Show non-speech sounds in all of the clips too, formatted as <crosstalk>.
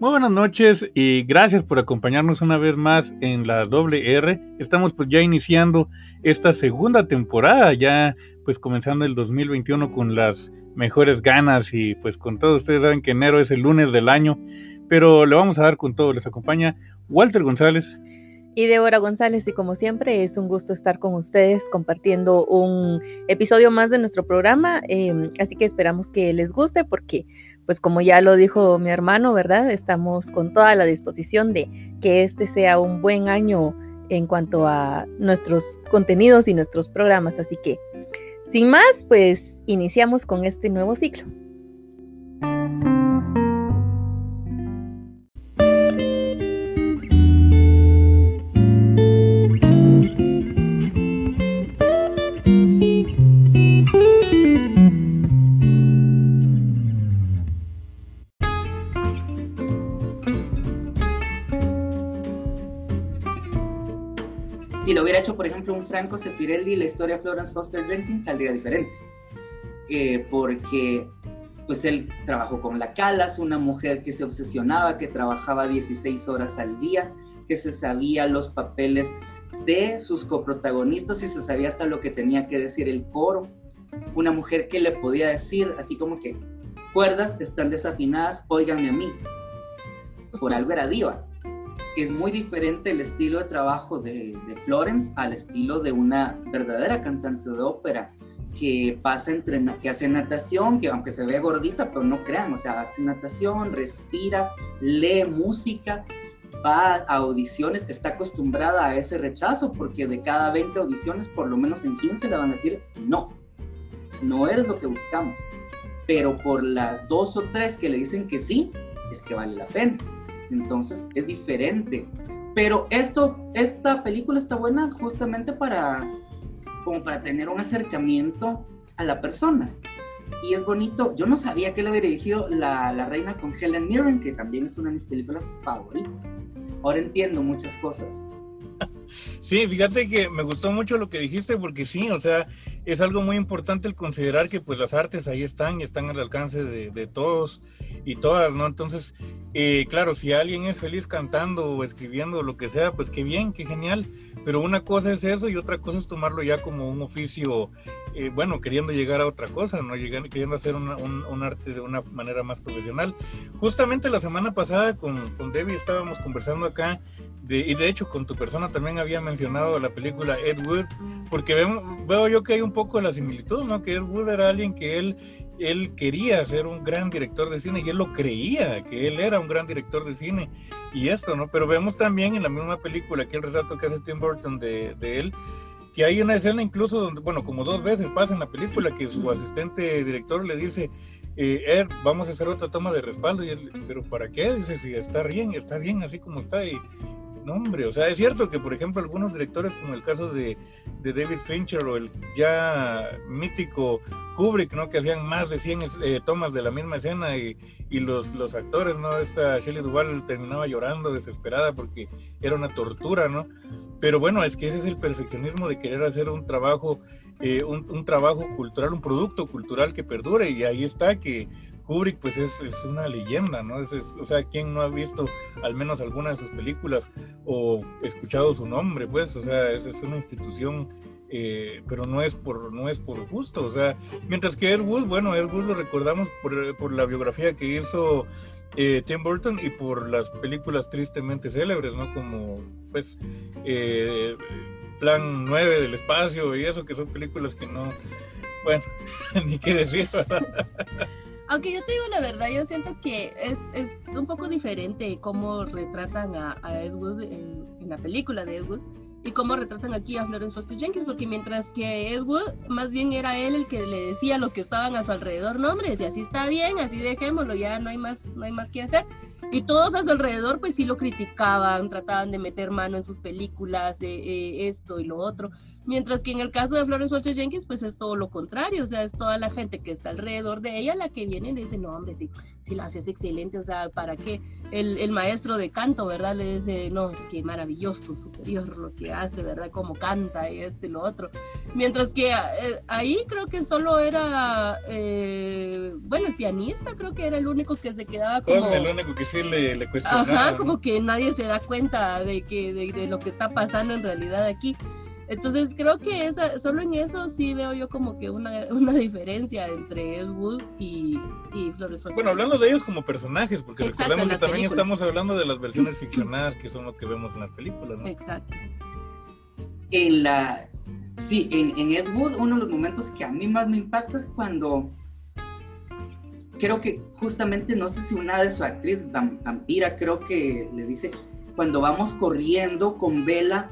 Muy buenas noches y gracias por acompañarnos una vez más en la doble R. Estamos pues ya iniciando esta segunda temporada, ya pues comenzando el 2021 con las mejores ganas y pues con todo, ustedes saben que enero es el lunes del año, pero le vamos a dar con todo. Les acompaña Walter González. Y Débora González, y como siempre es un gusto estar con ustedes compartiendo un episodio más de nuestro programa, eh, así que esperamos que les guste porque pues como ya lo dijo mi hermano, ¿verdad? Estamos con toda la disposición de que este sea un buen año en cuanto a nuestros contenidos y nuestros programas. Así que, sin más, pues iniciamos con este nuevo ciclo. Un Franco Sefirelli, la historia Florence Foster Jenkins saldría diferente. Eh, porque pues él trabajó con la Calas, una mujer que se obsesionaba, que trabajaba 16 horas al día, que se sabía los papeles de sus coprotagonistas y se sabía hasta lo que tenía que decir el coro. Una mujer que le podía decir así como que cuerdas están desafinadas, óiganme a mí. Por algo era diva es muy diferente el estilo de trabajo de, Florence al estilo de una verdadera cantante de ópera que pasa entre, que hace natación, que aunque se ve gordita, pero no crean, o sea, hace natación, respira, lee música, va a audiciones, está acostumbrada a ese rechazo, porque de cada 20 audiciones, por lo menos en 15 le van a decir no, no eres lo que buscamos. Pero por las dos o tres que le dicen que sí, es que vale la pena. Entonces es diferente. Pero esto, esta película está buena justamente para, como para tener un acercamiento a la persona. Y es bonito, yo no sabía que le había dirigido la, la Reina con Helen Mirren, que también es una de mis películas favoritas. Ahora entiendo muchas cosas. Sí, fíjate que me gustó mucho lo que dijiste porque sí, o sea, es algo muy importante el considerar que pues las artes ahí están y están al alcance de, todos y todas, ¿no? Entonces, eh, claro, si alguien es feliz cantando o escribiendo o lo que sea, pues qué bien, qué genial, pero una cosa es eso y otra cosa es tomarlo ya como un oficio, eh, bueno, queriendo llegar a otra cosa, ¿no? Llegando, queriendo hacer un, un, arte de una manera más profesional. Justamente la semana pasada con, con Debbie estábamos conversando acá y de hecho con tu persona también había mencionado la película Ed Wood, porque veo, yo que hay un poco la similitud, ¿no? Que Ed Wood era alguien que él él quería ser un gran director de cine y él lo creía, que él era un gran director de cine y esto, ¿no? Pero vemos también en la misma película, que el retrato que hace Tim Burton de, de él, que hay una escena incluso donde, bueno, como dos veces pasa en la película que su asistente director le dice, eh, Ed, vamos a hacer otra toma de respaldo, y él, pero ¿para qué? Dice, si está bien, está bien así como está y hombre, o sea, es cierto que, por ejemplo, algunos directores, como el caso de, David Fincher o el ya mítico Kubrick, ¿no? Que hacían más de 100 eh, tomas de la misma escena y, los, los actores, ¿no? Esta Shelley Duvall terminaba llorando desesperada porque era una tortura, ¿no? Pero bueno, es que ese es el perfeccionismo de querer hacer un trabajo, eh, un, un trabajo cultural, un producto cultural que perdure y ahí está que Kubrick pues es, es una leyenda, ¿no? Es, o sea, ¿quién no ha visto al menos alguna de sus películas o escuchado su nombre? Pues, o sea, es, es una institución, eh, pero no es, por, no es por gusto, o sea, mientras que Ed bueno, Ed lo recordamos por, por la biografía que hizo eh, Tim Burton y por las películas tristemente célebres, ¿no? Como, pues, eh, Plan 9 del espacio y eso, que son películas que no, bueno, <laughs> ni qué decir. Aunque yo te digo la verdad, yo siento que es, es un poco diferente cómo retratan a, a en, en, la película de Ed Wood y cómo retratan aquí a Florence Foster Jenkins, porque mientras que Ed Wood más bien era él el que le decía a los que estaban a su alrededor, no hombre, si así está bien, así dejémoslo, ya no hay más, no hay más que hacer. Y todos a su alrededor pues sí lo criticaban, trataban de meter mano en sus películas, eh, esto y lo otro. Mientras que en el caso de Florence Force Jenkins, pues es todo lo contrario, o sea, es toda la gente que está alrededor de ella la que viene y le dice, no, hombre, sí, sí lo haces excelente, o sea, ¿para qué? El, el maestro de canto, ¿verdad? Le dice, no, es que maravilloso, superior lo que que hace, ¿verdad? Cómo canta y este y lo otro. Mientras que eh, ahí creo que solo era, eh, bueno, el pianista creo que era el único que se quedaba como... el único que sí le, le cuestionaba. Ajá, como que nadie se da cuenta de, que, de, de lo que está pasando en realidad aquí. Entonces creo que esa, solo en eso sí veo yo como que una, una diferencia entre Ed Wood y, y Flores Bueno, hablando de ellos como personajes, porque recordemos que también estamos hablando de las versiones <clears throat> ficcionadas que son lo que vemos en las películas, ¿no? Exacto. En la, sí, en, en Ed Wood uno de los momentos que a mí más me impacta es cuando creo que justamente, no sé si una de su actriz, vampira, creo que le dice, cuando vamos corriendo con Vela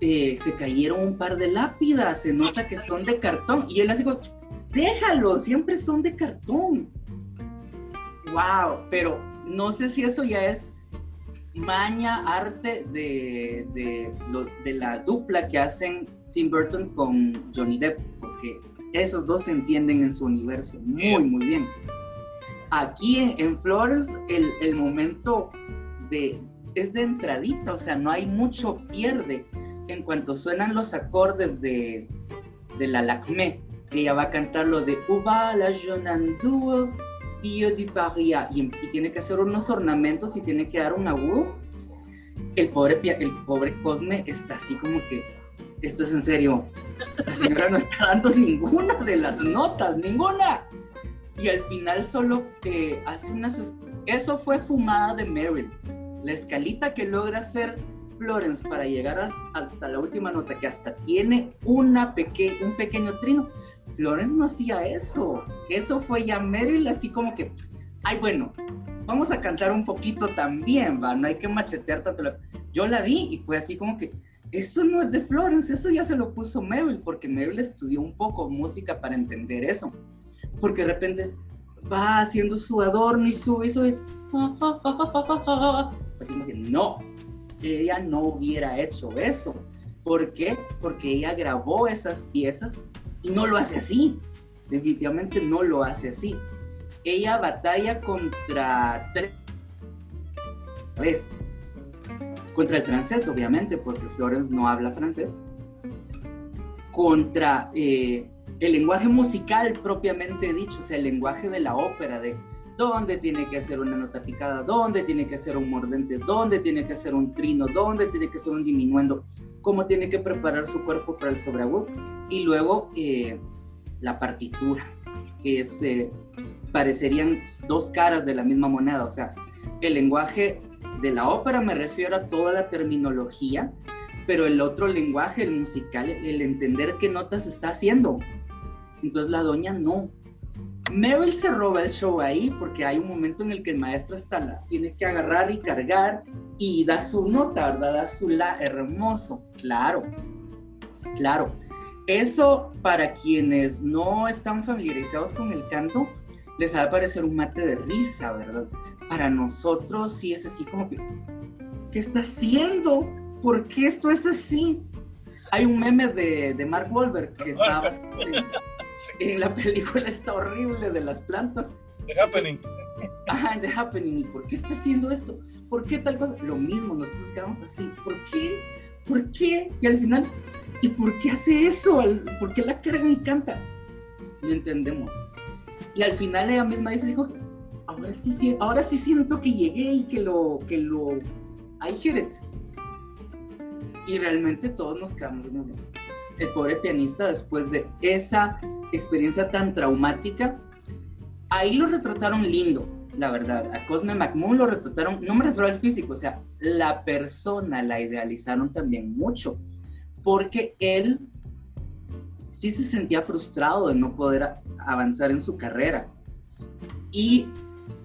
eh, se cayeron un par de lápidas, se nota que son de cartón. Y él así como, déjalo, siempre son de cartón. Wow, pero no sé si eso ya es maña, arte de, de, la dupla que hacen Tim Burton con Johnny Depp, porque esos dos se entienden en su universo muy, muy bien. Aquí en, en Flores, el, el momento de, es de entradita, o sea, no hay mucho pierde en cuanto suenan los acordes de, de la Lacmé, que ella va a cantar lo de Uva la Jonanduo, Tío de Paria, y, y, tiene que hacer unos ornamentos y tiene que dar un agudo. El pobre, el pobre Cosme está así como que, esto es en serio, la señora no está dando ninguna de las notas, ninguna. Y al final solo que hace una... Eso fue fumada de Meryl. La escalita que logra hacer Florence para llegar hasta la última nota, que hasta tiene una peque un pequeño trino. Florence no hacía eso. Eso fue ya Meryl así como que, ay, bueno, vamos a cantar un poquito también, va, no hay que machetear tanto. Yo la vi y fue así como que, eso no es de Florence, eso ya se lo puso Meryl, porque Meryl estudió un poco música para entender eso. Porque de repente va haciendo su adorno y sube y sube. Así como que, no, ella no hubiera hecho eso. ¿Por qué? Porque ella grabó esas piezas y no lo hace así. Definitivamente no lo hace así. Ella batalla contra tres. Contra el francés, obviamente, porque Florence no habla francés. Contra eh, el lenguaje musical propiamente dicho, o sea, el lenguaje de la ópera, de dónde tiene que hacer una nota picada, dónde tiene que hacer un mordente, dónde tiene que hacer un trino, dónde tiene que hacer un diminuendo, cómo tiene que preparar su cuerpo para el sobreagudo. Y luego eh, la partitura, que es, eh, parecerían dos caras de la misma moneda, o sea, el lenguaje de la ópera me refiero a toda la terminología, pero el otro lenguaje, el musical, el entender qué notas está haciendo. Entonces la doña no, Meryl se roba el show ahí porque hay un momento en el que el maestro está la, tiene que agarrar y cargar y da su nota, ¿verdad? Da su la hermoso, claro, claro. Eso para quienes no están familiarizados con el canto, les va a parecer un mate de risa, ¿verdad? Para nosotros sí es así como que, ¿qué está haciendo? ¿Por qué esto es así? Hay un meme de, de Mark Wahlberg que estaba en la película está horrible de las plantas. The Happening. Ajá, The Happening. ¿Y por qué está haciendo esto? ¿Por qué tal cosa? Lo mismo, nosotros quedamos así. ¿Por qué? ¿Por qué? Y al final, ¿y por qué hace eso? ¿Por qué la carga y canta? No entendemos. Y al final ella misma dice, ahora sí, ahora sí siento que llegué y que lo, que lo, I hear it. Y realmente todos nos quedamos en el pobre pianista después de esa experiencia tan traumática, ahí lo retrataron lindo, la verdad. A Cosme McMoon lo retrataron, no me refiero al físico, o sea, la persona la idealizaron también mucho, porque él sí se sentía frustrado de no poder avanzar en su carrera y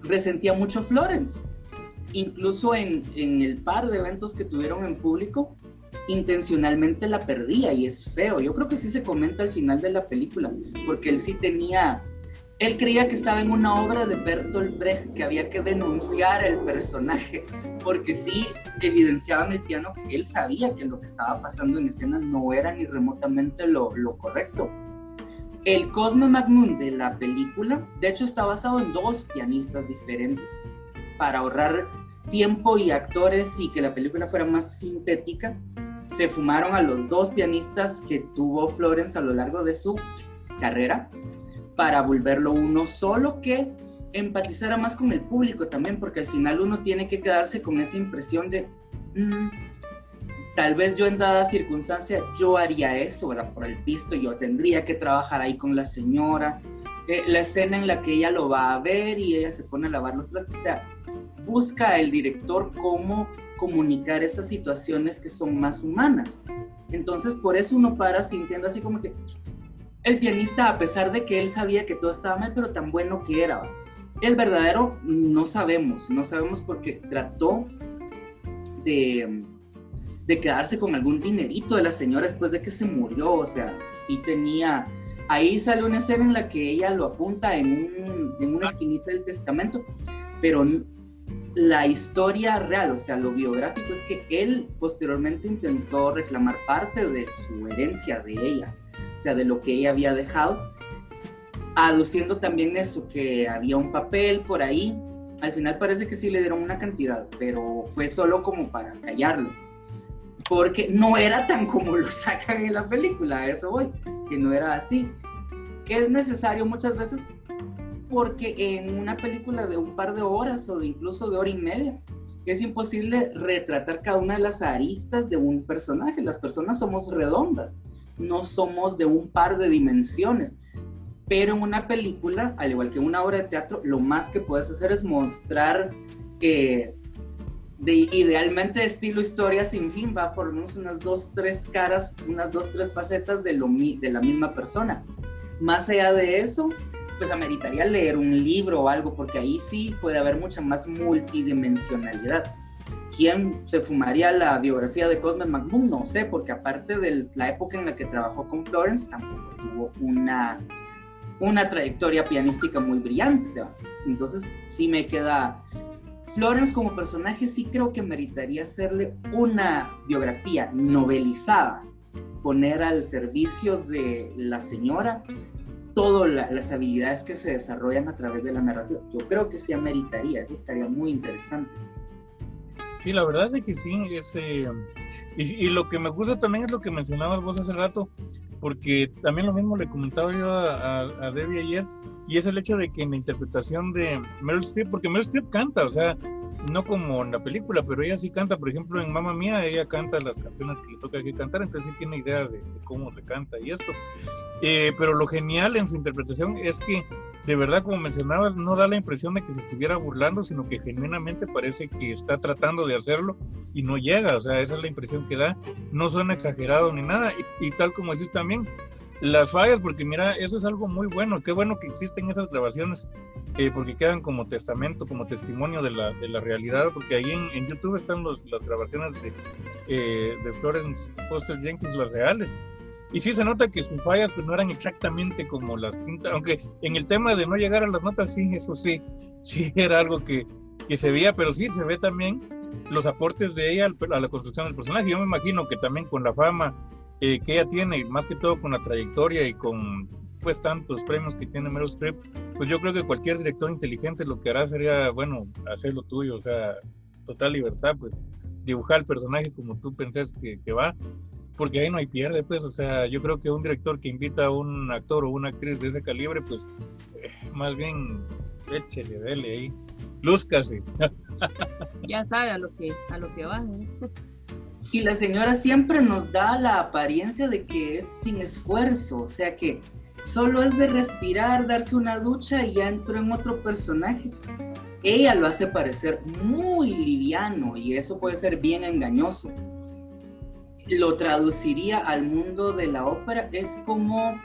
resentía mucho a Florence. Incluso en, en el par de eventos que tuvieron en público, intencionalmente la perdía y es feo. Yo creo que sí se comenta al final de la película, porque él sí tenía, él creía que estaba en una obra de Bertolt Brecht, que había que denunciar el personaje, porque sí evidenciaba en el piano que él sabía que lo que estaba pasando en escena no era ni remotamente lo, lo correcto. El Cosmo Magnum de la película, de hecho, está basado en dos pianistas diferentes para ahorrar tiempo y actores y que la película fuera más sintética se fumaron a los dos pianistas que tuvo Florence a lo largo de su carrera para volverlo uno solo que empatizara más con el público también, porque al final uno tiene que quedarse con esa impresión de, mm, tal vez yo en dada circunstancia yo haría eso, ¿verdad? Por el pisto, yo tendría que trabajar ahí con la señora. Eh, la escena en la que ella lo va a ver y ella se pone a lavar los trastos, o sea, busca el director cómo comunicar esas situaciones que son más humanas. Entonces, por eso uno para sintiendo así como que el pianista, a pesar de que él sabía que todo estaba mal, pero tan bueno que era. El verdadero no sabemos, no sabemos porque trató de, de quedarse con algún dinerito de la señora después de que se murió, o sea, sí tenía... Ahí sale una escena en la que ella lo apunta en, un, en una esquinita del testamento, pero la historia real, o sea, lo biográfico es que él posteriormente intentó reclamar parte de su herencia de ella, o sea, de lo que ella había dejado, aduciendo también eso, que había un papel por ahí. Al final parece que sí le dieron una cantidad, pero fue solo como para callarlo, porque no era tan como lo sacan en la película, eso voy, que no era así. Que es necesario muchas veces porque en una película de un par de horas o incluso de hora y media es imposible retratar cada una de las aristas de un personaje. Las personas somos redondas, no somos de un par de dimensiones. Pero en una película, al igual que en una obra de teatro, lo más que puedes hacer es mostrar eh, de, idealmente de estilo historia sin fin, va por lo menos unas dos, tres caras, unas dos, tres facetas de, lo, de la misma persona. Más allá de eso, pues ameritaría leer un libro o algo, porque ahí sí puede haber mucha más multidimensionalidad. ¿Quién se fumaría la biografía de Cosme McMahon? No sé, porque aparte de la época en la que trabajó con Florence, tampoco tuvo una, una trayectoria pianística muy brillante. Entonces, sí me queda. Florence como personaje sí creo que meritaría hacerle una biografía novelizada, poner al servicio de la señora todas las habilidades que se desarrollan a través de la narrativa. Yo creo que sí ameritaría, eso estaría muy interesante. Sí, la verdad es que sí, ese y, lo que me gusta también es lo que mencionabas vos hace rato, porque también lo mismo le comentaba yo a, a, Debbie ayer, y es el hecho de que en la interpretación de Meryl Streep, porque Meryl Streep canta, o sea, no como en la película, pero ella sí canta, por ejemplo, en Mamma Mía, ella canta las canciones que le toca aquí cantar, entonces sí tiene idea de, cómo se canta y esto. Eh, pero lo genial en su interpretación es que, de verdad, como mencionabas, no da la impresión de que se estuviera burlando, sino que genuinamente parece que está tratando de hacerlo y no llega, o sea, esa es la impresión que da, no suena exagerado ni nada, y, y tal como decís también, las fallas, porque mira, eso es algo muy bueno, qué bueno que existen esas grabaciones, eh, porque quedan como testamento, como testimonio de la, de la realidad, porque ahí en, YouTube están las grabaciones de, eh, de Florence Foster Jenkins, las reales. Y sí se nota que sus fallas pues no eran exactamente como las pintas, aunque en el tema de no llegar a las notas, sí, eso sí, <laughs> sí era algo que, que se veía, pero sí se ve también los aportes de ella a la construcción del personaje. Yo me imagino que también con la fama eh, que ella tiene, más que todo con la trayectoria y con pues tantos premios que tiene Meryl Streep, pues yo creo que cualquier director inteligente lo que hará sería, bueno, hacer lo tuyo, o sea, total libertad, pues dibujar el personaje como tú pensás que, que va, porque ahí no hay pierde, pues, o sea, yo creo que un director que invita a un actor o una actriz de ese calibre, pues, eh, más bien, échele, dele ahí, lúzcase. ya sabe a lo que, a lo que va. Y la señora siempre nos da la apariencia de que es sin esfuerzo, o sea que solo es de respirar, darse una ducha y ya entró en otro personaje. Ella lo hace parecer muy liviano y eso puede ser bien engañoso. Lo traduciría al mundo de la ópera, es como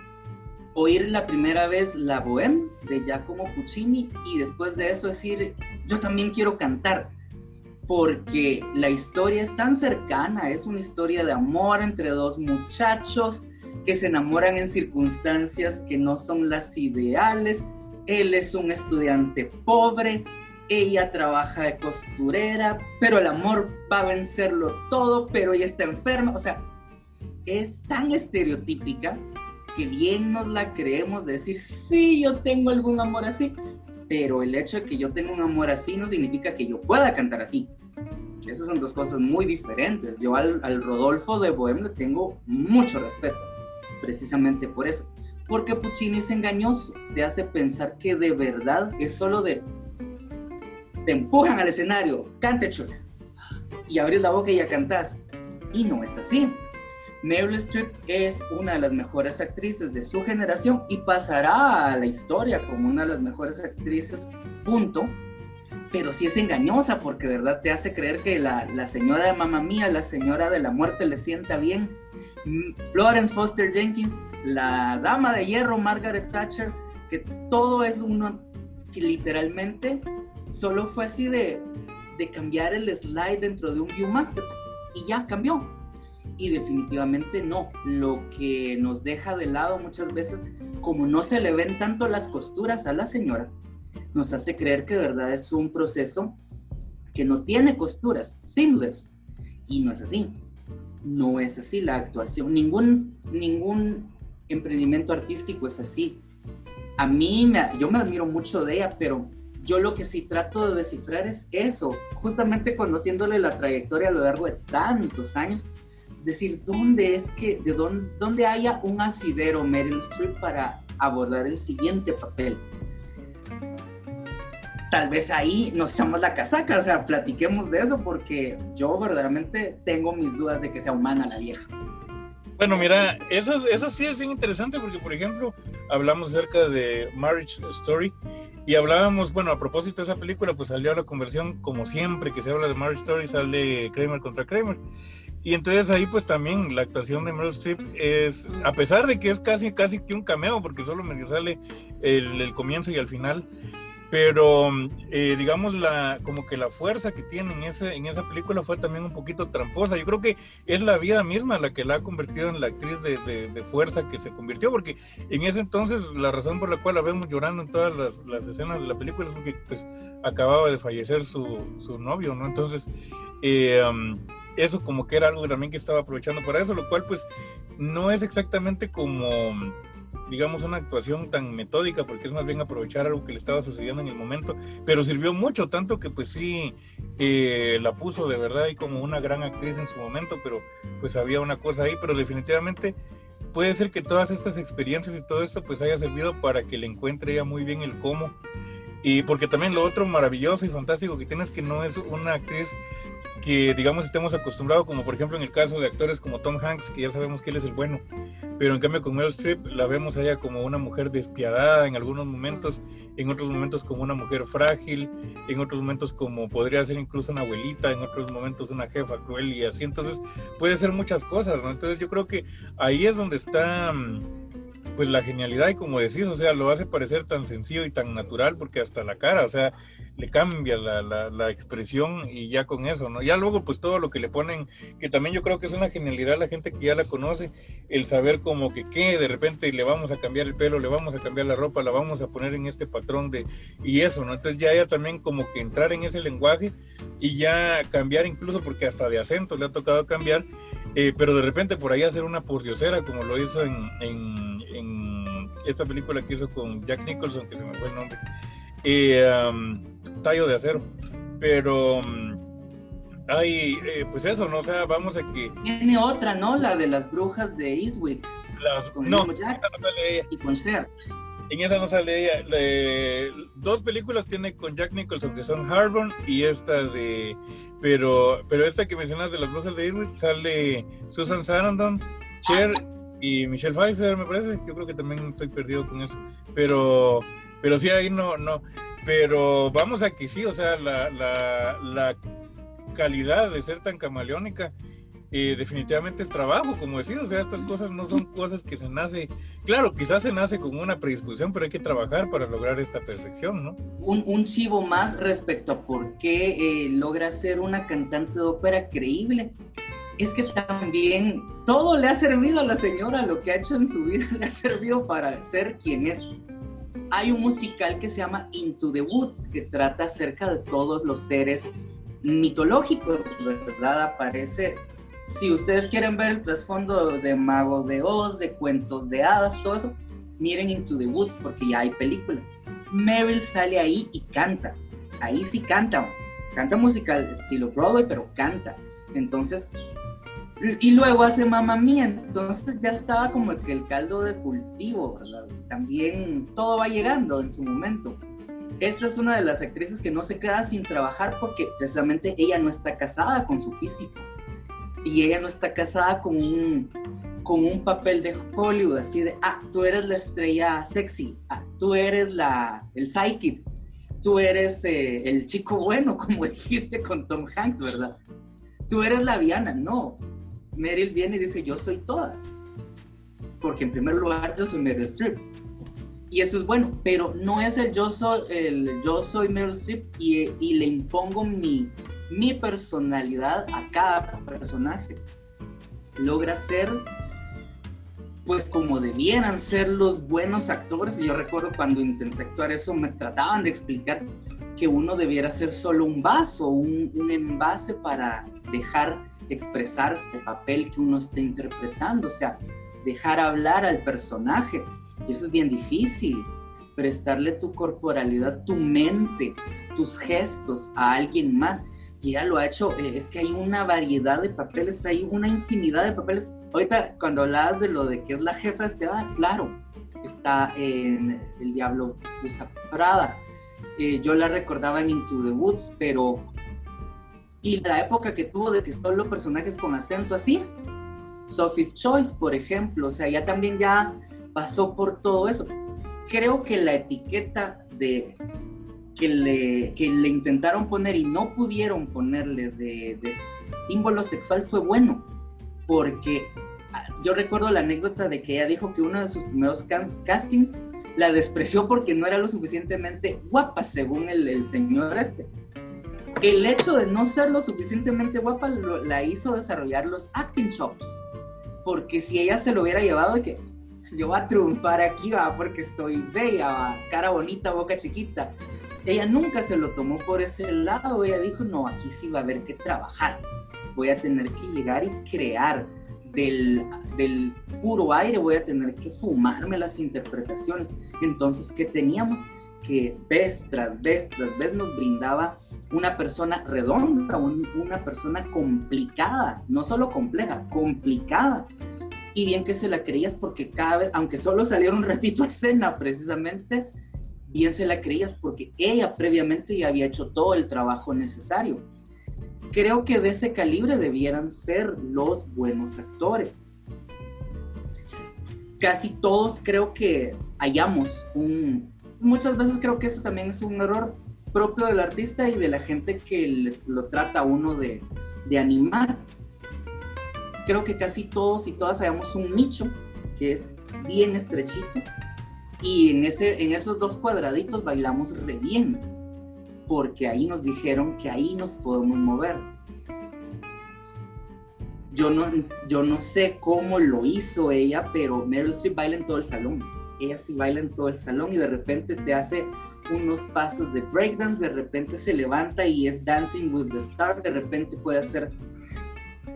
oír la primera vez La Bohème de Giacomo Puccini y después de eso decir, yo también quiero cantar porque la historia es tan cercana, es una historia de amor entre dos muchachos que se enamoran en circunstancias que no son las ideales. Él es un estudiante pobre, ella trabaja de costurera, pero el amor va a vencerlo todo, pero ella está enferma. O sea, es tan estereotípica que bien nos la creemos de decir, sí, yo tengo algún amor así, pero el hecho de que yo tenga un amor así no significa que yo pueda cantar así. Esas son dos cosas muy diferentes. Yo al, al Rodolfo de Bohem le tengo mucho respeto, precisamente por eso. Porque Puccini es engañoso, te hace pensar que de verdad es solo de... Te empujan al escenario, cante chula. Y abres la boca y ya cantás. Y no es así. Meryl Streep es una de las mejores actrices de su generación y pasará a la historia como una de las mejores actrices, punto. Pero sí es engañosa porque de verdad te hace creer que la, la señora de mamá mía, la señora de la muerte le sienta bien. Mm, Florence Foster Jenkins, la dama de hierro, Margaret Thatcher, que todo es uno que literalmente solo fue así de, de cambiar el slide dentro de un Viewmaster y ya cambió y definitivamente no. Lo que nos deja de lado muchas veces, como no se le ven tanto las costuras a la señora, nos hace creer que de verdad es un proceso que no tiene costuras, seamless. Y no es así. No es así la actuación. Ningún, ningún emprendimiento artístico es así. A mí, me, yo me admiro mucho de ella, pero yo lo que sí trato de descifrar es eso. Justamente conociéndole la trayectoria a lo largo de tantos años, decir dónde es que, de dónde, dónde haya un asidero Meryl Streep para abordar el siguiente papel. Tal vez ahí nos echamos la casaca, o sea, platiquemos de eso porque yo verdaderamente tengo mis dudas de que sea humana la vieja. Bueno, mira, eso, eso sí es bien interesante porque, por ejemplo, hablamos acerca de Marriage Story y hablábamos, bueno, a propósito de esa película, pues salió la conversión, como siempre que se habla de Marriage Story, sale Kramer contra Kramer. Y entonces ahí pues también la actuación de Meryl Streep es, a pesar de que es casi casi que un cameo, porque solo me sale el, el comienzo y al final, pero eh, digamos la como que la fuerza que tiene en, ese, en esa película fue también un poquito tramposa. Yo creo que es la vida misma la que la ha convertido en la actriz de, de, de fuerza que se convirtió, porque en ese entonces la razón por la cual la vemos llorando en todas las, las escenas de la película es porque pues acababa de fallecer su, su novio, ¿no? Entonces... Eh, um, eso como que era algo también que estaba aprovechando para eso, lo cual pues no es exactamente como digamos una actuación tan metódica porque es más bien aprovechar algo que le estaba sucediendo en el momento, pero sirvió mucho, tanto que pues sí eh, la puso de verdad y como una gran actriz en su momento, pero pues había una cosa ahí, pero definitivamente puede ser que todas estas experiencias y todo esto pues haya servido para que le encuentre ya muy bien el cómo. Y porque también lo otro maravilloso y fantástico que tiene es que no es una actriz que digamos estemos acostumbrados, como por ejemplo en el caso de actores como Tom Hanks, que ya sabemos que él es el bueno, pero en cambio con Meryl Streep la vemos a ella como una mujer despiadada en algunos momentos, en otros momentos como una mujer frágil, en otros momentos como podría ser incluso una abuelita, en otros momentos una jefa cruel y así, entonces puede ser muchas cosas, ¿no? Entonces yo creo que ahí es donde está pues la genialidad y como decís, o sea, lo hace parecer tan sencillo y tan natural porque hasta la cara, o sea, le cambia la, la, expresión y ya con eso, ¿no? Ya luego pues todo lo que le ponen, que también yo creo que es una genialidad la gente que ya la conoce, el saber como que qué, de repente le vamos a cambiar el pelo, le vamos a cambiar la ropa, la vamos a poner en este patrón de, y eso, ¿no? Entonces ya ya también como que entrar en ese lenguaje y ya cambiar incluso porque hasta de acento le ha tocado cambiar, eh, pero de repente por ahí hacer una pordiosera como lo hizo en, en, en esta película que hizo con Jack Nicholson, que se me fue el nombre eh, um, tallo de acero. Pero um, hay, eh, pues eso, ¿no? O sea, vamos a que... Tiene otra, ¿no? La de las brujas de Eastwick. Las, con no, Jack no y con Cher. En esa no sale ella. Dos películas tiene con Jack Nicholson, que son Harbor y esta de... Pero, pero esta que mencionas de las brujas de Eastwick sale Susan Sarandon, Cher y Michelle Pfeiffer, me parece. Yo creo que también estoy perdido con eso. Pero pero sí ahí no, no, pero vamos a que sí, o sea, la, la, la calidad de ser tan camaleónica eh, definitivamente es trabajo, como decís, o sea, estas cosas no son cosas que se nace, claro, quizás se nace con una predisposición, pero hay que trabajar para lograr esta perfección, ¿no? Un, un chivo más respecto a por qué eh, logra ser una cantante de ópera creíble. Es que también todo le ha servido a la señora, lo que ha hecho en su vida le ha servido para ser quien es hay un musical que se llama Into the Woods, que trata acerca de todos los seres mitológicos, ¿verdad? Aparece, si ustedes quieren ver el trasfondo de Mago de Oz, de cuentos de hadas, todo eso, miren Into the Woods porque ya hay película. Meryl sale ahí y canta, ahí sí canta, canta musical estilo Broadway, pero canta. Entonces, y luego hace Mamma Mía, entonces ya estaba como que el caldo de cultivo, ¿verdad? También todo va llegando en su momento. Esta es una de las actrices que no se queda sin trabajar porque precisamente ella no está casada con su físico y ella no está casada con un, con un papel de Hollywood, así de, ah, tú eres la estrella sexy, ah, tú eres la, el psychic, tú eres eh, el chico bueno, <laughs> como dijiste con Tom Hanks, ¿verdad? Tú eres la Viana, no. Meryl viene y dice, yo soy todas. Porque en primer lugar yo soy Meryl Streep. Y eso es bueno, pero no es el yo soy, el yo soy Meryl Streep y, y le impongo mi, mi personalidad a cada personaje. Logra ser pues como debieran ser los buenos actores. Yo recuerdo cuando intenté actuar eso, me trataban de explicar que uno debiera ser solo un vaso, un, un envase para dejar expresar este papel que uno está interpretando, o sea, dejar hablar al personaje. Y eso es bien difícil, prestarle tu corporalidad, tu mente, tus gestos a alguien más. Y ella lo ha hecho, eh, es que hay una variedad de papeles, hay una infinidad de papeles. Ahorita cuando hablabas de lo de que es la jefa de ah, claro, está en El Diablo usa Prada. Eh, yo la recordaba en Into the Woods, pero y la época que tuvo de que solo personajes con acento así, Sophie's Choice, por ejemplo, o sea, ya también ya pasó por todo eso. Creo que la etiqueta de que le, que le intentaron poner y no pudieron ponerle de, de símbolo sexual fue bueno, porque ah, yo recuerdo la anécdota de que ella dijo que uno de sus primeros castings la despreció porque no era lo suficientemente guapa, según el, el señor este el hecho de no ser lo suficientemente guapa la hizo desarrollar los acting chops. Porque si ella se lo hubiera llevado de que pues, yo voy a triunfar aquí, va, porque soy bella, cara bonita, boca chiquita. Ella nunca se lo tomó por ese lado. Ella dijo, no, aquí sí va a haber que trabajar. Voy a tener que llegar y crear del, del puro aire, voy a tener que fumarme las interpretaciones. Entonces, ¿qué teníamos? Que vez tras vez tras vez nos brindaba una persona redonda, una persona complicada, no solo compleja, complicada. Y bien que se la creías porque cada vez, aunque solo saliera un ratito a escena precisamente, bien se la creías porque ella previamente ya había hecho todo el trabajo necesario. Creo que de ese calibre debieran ser los buenos actores. Casi todos creo que hallamos un... Muchas veces creo que eso también es un error propio del artista y de la gente que lo trata uno de, de animar. Creo que casi todos y todas sabemos un nicho que es bien estrechito y en, ese, en esos dos cuadraditos bailamos re bien, porque ahí nos dijeron que ahí nos podemos mover. Yo no, yo no sé cómo lo hizo ella, pero Meryl Streep baila en todo el salón. Ella sí baila en todo el salón y de repente te hace unos pasos de breakdance, de repente se levanta y es Dancing with the Stars, de repente puede hacer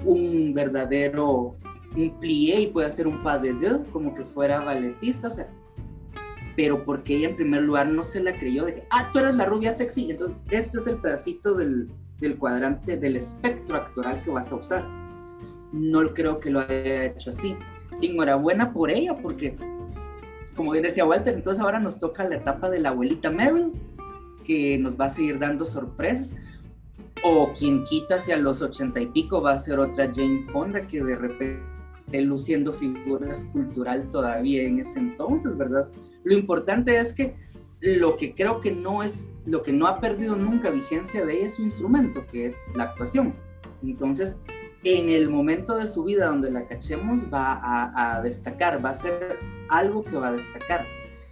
un verdadero un plié y puede hacer un pas de deux, como que fuera balletista, o sea, pero porque ella en primer lugar no se la creyó de que, ah, tú eres la rubia sexy, entonces este es el pedacito del, del cuadrante del espectro actoral que vas a usar. No creo que lo haya hecho así. Enhorabuena por ella, porque como bien decía Walter, entonces ahora nos toca la etapa de la abuelita Meryl, que nos va a seguir dando sorpresas. O quien quita hacia los ochenta y pico va a ser otra Jane Fonda que de repente luciendo figuras cultural todavía en ese entonces, ¿verdad? Lo importante es que lo que creo que no es, lo que no ha perdido nunca vigencia de ella es su instrumento, que es la actuación. Entonces, en el momento de su vida donde la cachemos va a, destacar, va a ser algo que va a destacar.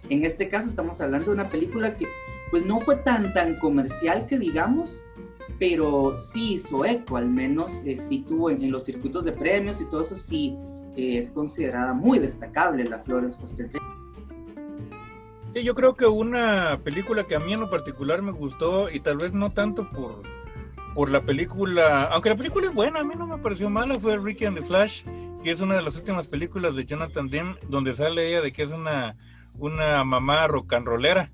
En este caso estamos hablando de una película que pues no fue tan tan comercial que digamos, pero sí hizo eco, al menos eh, sí tuvo en, los circuitos de premios y todo eso sí eh, es considerada muy destacable la Florence Foster Sí, yo creo que una película que a mí en lo particular me gustó y tal vez no tanto por por la película, aunque la película es buena, a mí no me pareció mala, fue Ricky and the Flash, que es una de las últimas películas de Jonathan Demme, donde sale ella de que es una, una mamá rock and rollera.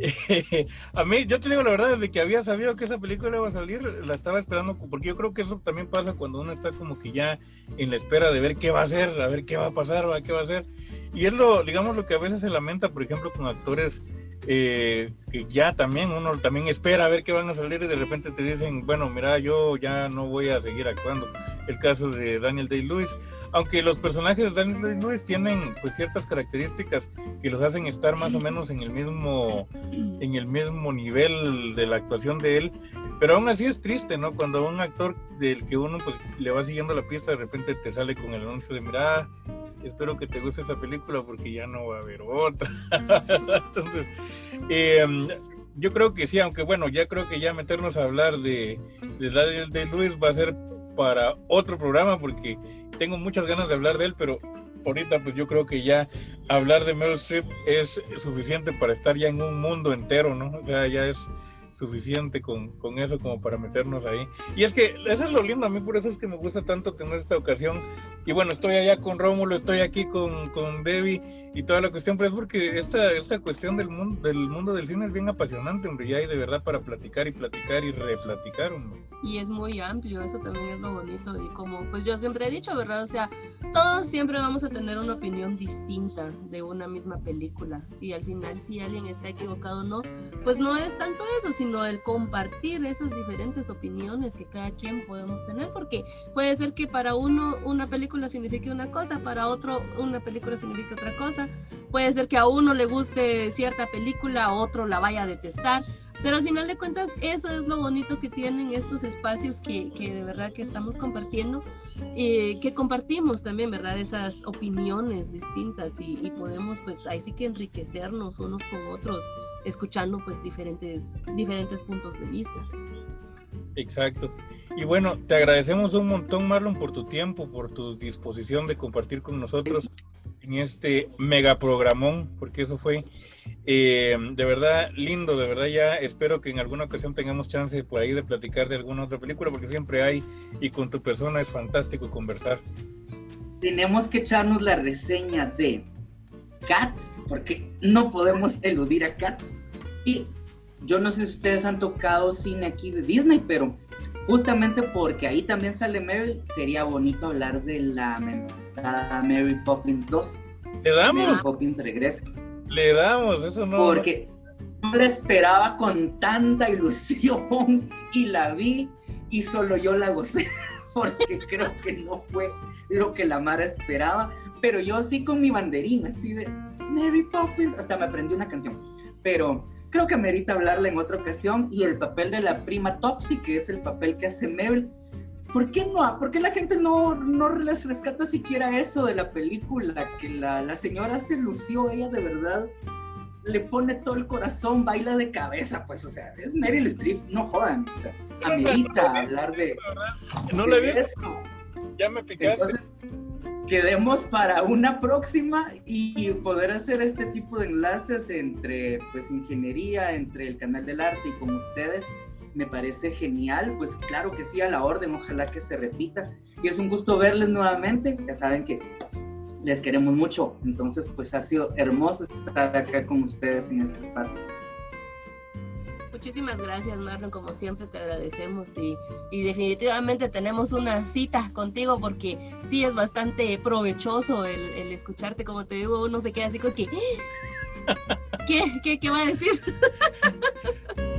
<laughs> a mí, yo te digo la verdad, desde que había sabido que esa película iba a salir, la estaba esperando, porque yo creo que eso también pasa cuando uno está como que ya en la espera de ver qué va a hacer, a ver qué va a pasar, qué va a hacer. Y es lo, digamos, lo que a veces se lamenta, por ejemplo, con actores eh, que ya también uno también espera a ver qué van a salir y de repente te dicen, bueno, mira, yo ya no voy a seguir actuando. El caso de Daniel Day-Lewis, aunque los personajes de Daniel Day-Lewis tienen pues ciertas características que los hacen estar más o menos en el mismo en el mismo nivel de la actuación de él, pero aún así es triste, ¿no? Cuando un actor del que uno pues le va siguiendo la pista de repente te sale con el anuncio de, mira, espero que te guste esta película porque ya no va a haber otra. <laughs> Entonces, em, yo creo que sí, aunque bueno, ya creo que ya meternos a hablar de, de de Luis va a ser para otro programa porque tengo muchas ganas de hablar de él, pero ahorita pues yo creo que ya hablar de Meryl Streep es suficiente para estar ya en un mundo entero, ¿no? O sea, ya es suficiente con, con, eso como para meternos ahí. Y es que eso es lo lindo, a mí por eso es que me gusta tanto tener esta ocasión. Y bueno, estoy allá con Rómulo, estoy aquí con, con Debbie y toda la cuestión, pero es porque esta, esta cuestión del mundo, del mundo del cine es bien apasionante, hombre, y hay de verdad para platicar y platicar y replaticar, hombre. Y es muy amplio, eso también es lo bonito. Y como pues yo siempre he dicho, ¿verdad? O sea, todos siempre vamos a tener una opinión distinta de una misma película. Y al final, si alguien está equivocado o no, pues no es tanto eso, sino el compartir esas diferentes opiniones que cada quien podemos tener, porque puede ser que para uno una película signifique una cosa, para otro una película signifique otra cosa, puede ser que a uno le guste cierta película, a otro la vaya a detestar, pero al final de cuentas, eso es lo bonito que tienen estos espacios que, de verdad que estamos compartiendo, eh, que compartimos también, ¿verdad? Esas opiniones distintas y, y, podemos pues ahí sí que enriquecernos unos con otros, escuchando pues diferentes, diferentes puntos de vista. Exacto. Y bueno, te agradecemos un montón, Marlon, por tu tiempo, por tu disposición de compartir con nosotros en este mega programón, porque eso fue eh, de verdad lindo, de verdad ya espero que en alguna ocasión tengamos chance por ahí de platicar de alguna otra película, porque siempre hay y con tu persona es fantástico conversar. Tenemos que echarnos la reseña de Cats, porque no podemos eludir a Cats. Y yo no sé si ustedes han tocado cine aquí de Disney, pero justamente porque ahí también sale Mary, sería bonito hablar de la Mary Poppins 2. ¿Le damos? Mary Poppins regresa. Le damos, eso no. Porque no la esperaba con tanta ilusión y la vi y solo yo la gocé <laughs> porque creo que no fue lo que la Mara esperaba, pero yo sí con mi banderina, así de Mary Poppins, hasta me aprendí una canción, pero creo que merita hablarle en otra ocasión y el papel de la prima Topsy, que es el papel que hace Mary, ¿por qué no? ¿Por qué la gente no, no les rescata siquiera eso de la película? Que la, la señora se lució, ella de verdad le pone todo el corazón, baila de cabeza, pues, o sea, es Meryl Streep, no jodan, o sea, amerita hablar de, no le vi eso. Ya me picaste. Entonces, quedemos para una próxima y poder hacer este tipo de enlaces entre, pues, ingeniería, entre el canal del arte y con ustedes me parece genial, pues claro que sí, a la orden, ojalá que se repita. Y es un gusto verles nuevamente, ya saben que les queremos mucho, entonces pues ha sido hermoso estar acá con ustedes en este espacio. Muchísimas gracias Marlon, como siempre te agradecemos y, y, definitivamente tenemos una cita contigo porque sí es bastante provechoso el, escucharte, como te digo, uno se queda así como que... ¿Qué? ¿Qué, qué va a decir? <laughs>